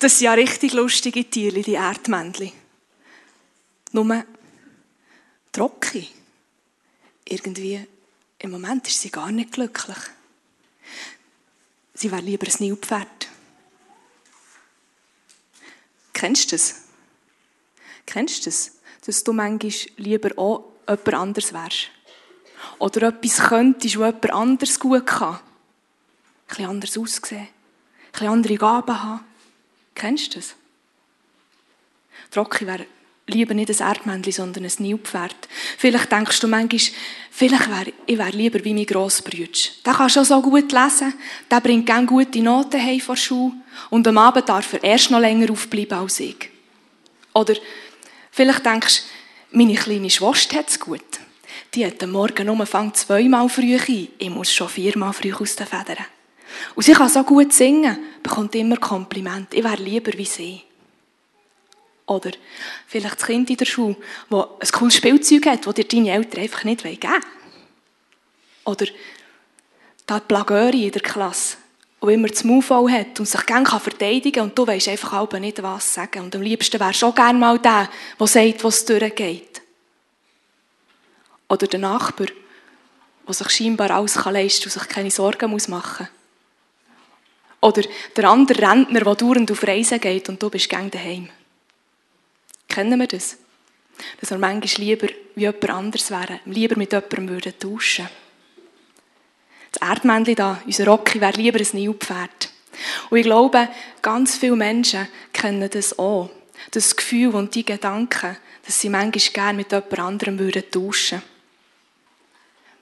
Das sind ja richtig lustige Tiere, die Erdmännchen. Nur trocken. Irgendwie, im Moment ist sie gar nicht glücklich. Sie wäre lieber ein Nilpferd. Kennst du das? Kennst du das? Dass du manchmal lieber auch jemand anders wärst. Oder etwas könntest, was jemand anders gut kann. Ein bisschen anders aussehen. Ein bisschen andere Gaben haben. Kennst du das? Trocki wäre lieber nicht ein Erdmännchen, sondern ein Nilpferd. Vielleicht denkst du manchmal, vielleicht wäre ich wär lieber wie mein Grossbrütsch. Der kann schon so gut lesen, der bringt gerne gute Noten heim von der und am Abend darf er erst noch länger aufbleiben als ich. Oder vielleicht denkst du, meine kleine Schwester hat es gut. Die hat am Morgen nur fängt zweimal früh ein. Ich muss schon viermal früh aus den Federn. Und sie kann so gut singen, bekommt immer Kompliment. Ich wäre lieber wie sie. Oder vielleicht das Kind in der Schule, das ein cooles Spielzeug hat, das dir deine Eltern einfach nicht geben wollen. Oder die Plagöri in der Klasse, die immer das Maul hat und sich gerne verteidigen kann und du weißt einfach auch nicht, was sagen. Und am liebsten wärst du auch gerne mal der, der sagt, was durchgeht. Oder der Nachbar, der sich scheinbar alles leisten kann und sich keine Sorgen machen muss. Oder der andere Rentner, der dauernd auf Reisen geht und du bist gerne daheim. Kennen wir das? Dass wir manchmal lieber wie jemand anders wären, lieber mit jemandem würden tauschen Das Erdmännchen da, unser Rocky, wäre lieber ein Nilpferd. Und ich glaube, ganz viele Menschen kennen das auch. Das Gefühl und die Gedanken, dass sie manchmal gerne mit jemand anderem würden tauschen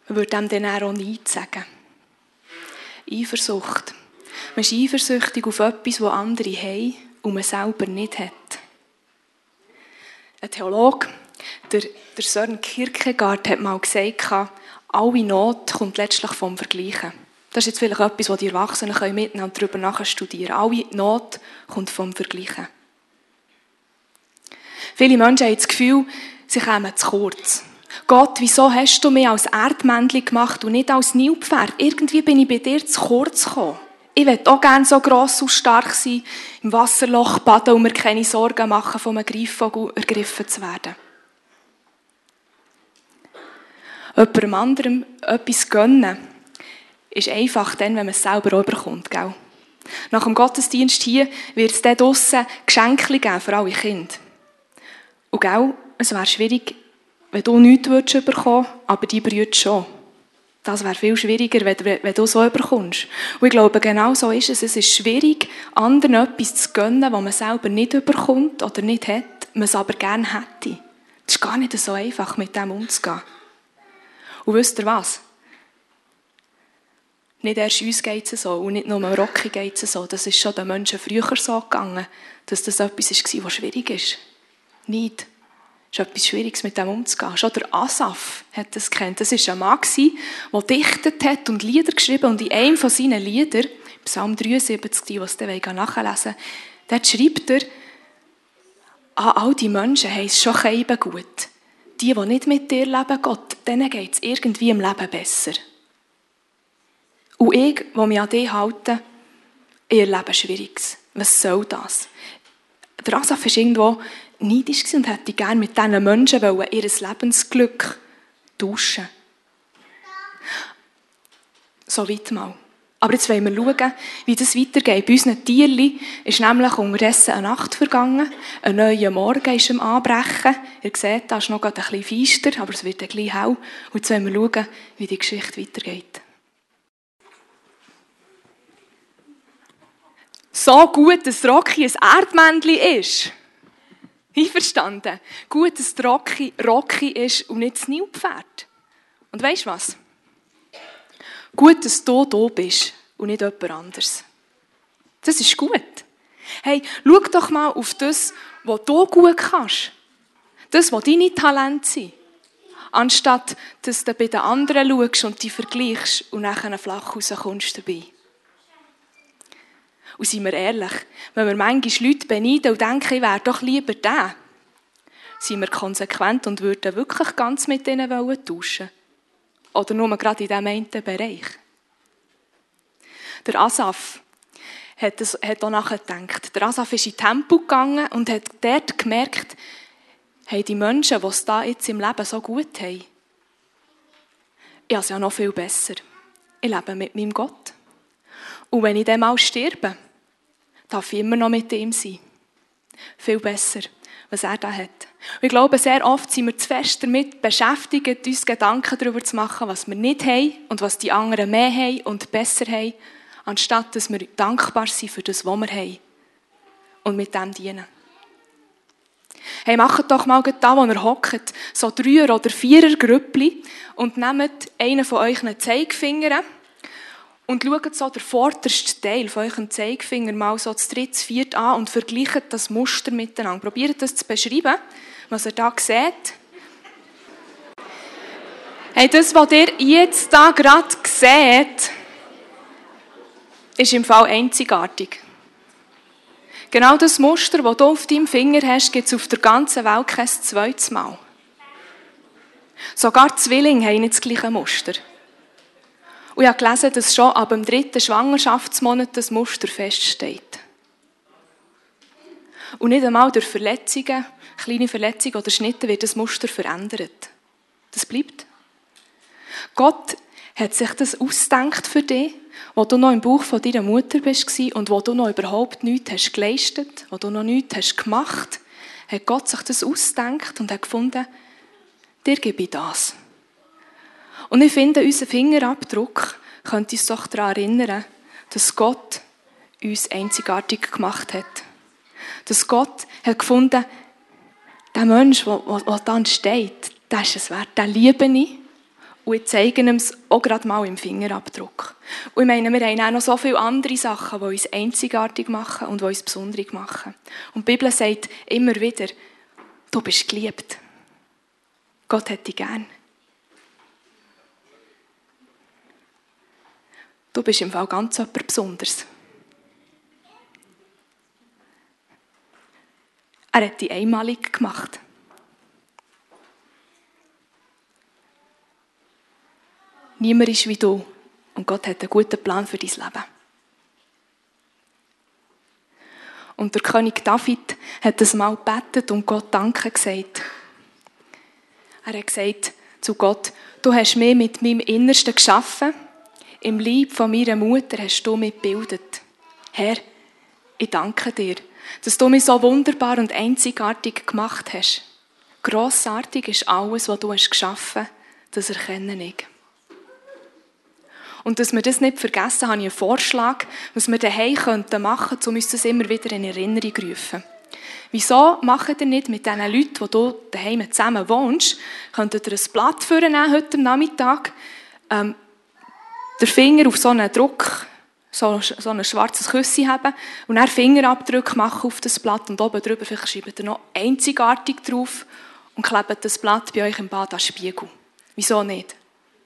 Man würde dem dann auch nichts sagen. Eifersucht. Man ist eifersüchtig auf etwas, das andere haben und man selber nicht hat. Ein Theologe, der, der Sören Kierkegaard, hat mal gesagt, alle Not kommt letztlich vom Vergleichen. Das ist jetzt vielleicht etwas, was die Erwachsenen miteinander darüber nachstudieren können. Alle Not kommt vom Vergleichen. Viele Menschen haben das Gefühl, sie kommen zu kurz. Gott, wieso hast du mich als Erdmännchen gemacht und nicht als Nilpferd? Irgendwie bin ich bei dir zu kurz gekommen. Ich will auch gerne so gross und stark sein, im Wasserloch baden und mir keine Sorgen machen, von einem Greifvogel ergriffen zu werden. Jemandem anderem etwas gönnen, ist einfach dann, wenn man es selber auch gell? Nach dem Gottesdienst hier wird es dann draussen Geschenke geben für alle Kinder. Und gell, es wäre schwierig, wenn du nichts bekommen würdest, aber die Brüder schon. Das wäre viel schwieriger, wenn, wenn du so überkommst. Und ich glaube, genau so ist es. Es ist schwierig, anderen etwas zu gönnen, was man selber nicht überkommt oder nicht hat, man es aber gerne hätte. Es ist gar nicht so einfach, mit dem umzugehen. Und wisst ihr was? Nicht erst uns geht es so und nicht nur Rocky geht es so. Das ist schon den Menschen früher so gegangen, dass das etwas war, was schwierig ist. Nicht. Es ist etwas Schwieriges, mit dem umzugehen. Schon der Asaf hat das kennt. Das war ein Mann, der dichtet hat und Lieder geschrieben und in einem von seinen Liedern, Psalm 73, die, die es dann nachlesen dort schreibt er, ah, all die Menschen es schon eben gut. Die, die nicht mit dir leben, Gott, denen geht es irgendwie im Leben besser. Und ich, der mich an dich halte, ich erlebe Schwieriges. Was soll das? Der Asaf ist irgendwo neidisch und hätte gerne mit diesen Menschen ihr Lebensglück tauschen So weit mal. Aber jetzt wollen wir schauen, wie das weitergeht. Bei unseren Tierchen ist nämlich unterdessen eine Nacht vergangen. Ein neuer Morgen ist am Anbrechen. Ihr seht, da ist noch ein bisschen feister, aber es wird dann gleich hell. Und jetzt wollen wir schauen, wie die Geschichte weitergeht. So gut, dass Rocky ein Erdmännchen ist. Einverstanden? Gut, dass Rocky, Rocky ist und nicht das Nilpferd. Und weißt du was? Gut, dass du da bist und nicht jemand anderes. Das ist gut. Hey, schau doch mal auf das, was du gut kannst. Das, was deine Talente sind. Anstatt, dass du bei den anderen schaust und die vergleichst und nachher flach rauskommst dabei. Und seien wir ehrlich, wenn wir manchmal Leute beneiden und denken, ich wäre doch lieber der, sind wir konsequent und würden wirklich ganz mit ihnen tauschen Oder nur gerade in diesem einen Bereich. Der Asaf hat, hat auch nachgedacht. Der Asaf ist in Tempo gegangen und hat dort gemerkt, hey, die Menschen, die es da jetzt im Leben so gut haben, ich habe es ja noch viel besser. Ich lebe mit meinem Gott. Und wenn ich dann mal sterbe, darf ich immer noch mit ihm sein. Viel besser, was er da hat. Und ich glaube, sehr oft sind wir zu fest damit beschäftigt, uns Gedanken darüber zu machen, was wir nicht haben und was die anderen mehr haben und besser haben, anstatt dass wir dankbar sind für das, was wir haben und mit dem dienen. Hey, macht doch mal da, wo ihr hockt, so Dreier- oder Vierer-Grüppli und nehmt einen von euren Zeigefingern und schaut so den vordersten Teil von eurem Zeigefinger mal so das dritte, vierte an und vergleicht das Muster miteinander. Probiert das zu beschreiben, was ihr da seht. Hey, das, was ihr jetzt da gerade seht, ist im Fall einzigartig. Genau das Muster, das du auf deinem Finger hast, gibt es auf der ganzen Welt kein zweites Mal. Sogar Zwillinge haben nicht das gleiche Muster. Und ich habe gelesen, dass schon ab dem dritten Schwangerschaftsmonat das Muster feststeht. Und nicht einmal durch Verletzungen, kleine Verletzungen oder Schnitte wird das Muster verändert. Das bleibt. Gott hat sich das ausgedacht für dich, wo du noch im Bauch von deiner Mutter bist und wo du noch überhaupt nichts hast geleistet, wo du noch nichts hast gemacht, hat Gott sich das ausgedacht und hat gefunden, dir gebe ich das. Und ich finde, unser Fingerabdruck könnte uns doch daran erinnern, dass Gott uns einzigartig gemacht hat. Dass Gott hat gefunden, der Mensch, der, da steht, der ist es wert, den liebe ich und ich zeige ihm es auch gerade mal im Fingerabdruck. Und ich meine, wir haben auch noch so viele andere Sachen, die uns einzigartig machen und die uns besonders machen. Und die Bibel sagt immer wieder, du bist geliebt. Gott hat dich gern. Du bist im Fall ganz jemand Besonderes. Er hat dich einmalig gemacht. Niemand ist wie du. Und Gott hat einen guten Plan für dein Leben. Und der König David hat das mal gebetet und Gott Danke gesagt. Er hat gesagt zu Gott, du hast mich mit meinem Innersten geschaffen. Im Lieb von meiner Mutter hast du mich gebildet. Herr, ich danke dir, dass du mich so wunderbar und einzigartig gemacht hast. Grossartig ist alles, was du hast geschaffen, das erkenne ich. Und dass wir das nicht vergessen, habe ich einen Vorschlag, was wir daheim könnten machen, um uns das immer wieder in Erinnerung zu rufen. Wieso macht ihr nicht mit den Leuten, die du daheim zusammen wohnst, könntet ihr ein Blatt vornehmen heute Nachmittag, ähm, den Finger auf so einen Druck, so, so ein schwarzes Küsschen haben und dann Fingerabdrücke machen auf das Blatt und oben drüber vielleicht schreibt ihr noch einzigartig drauf und klebt das Blatt bei euch im Bad an Spiegel. Wieso nicht?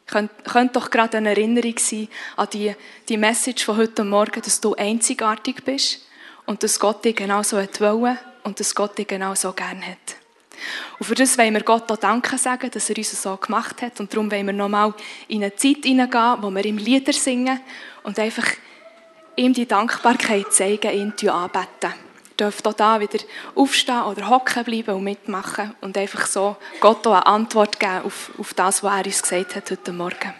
Könnte, könnte doch gerade eine Erinnerung sein an die, die Message von heute Morgen, dass du einzigartig bist und dass Gott dich genauso wollte und dass Gott dich genauso gern hat. Und für das wollen wir Gott auch Danke sagen, dass er uns so gemacht hat. Und darum wollen wir nochmal in eine Zeit hineingehen, wo wir ihm Lieder singen und einfach ihm die Dankbarkeit zeigen, ihn anbeten. Ihr dürft auch da wieder aufstehen oder hocken bleiben und mitmachen und einfach so Gott auch eine Antwort geben auf, auf das, was er uns gesagt hat heute Morgen.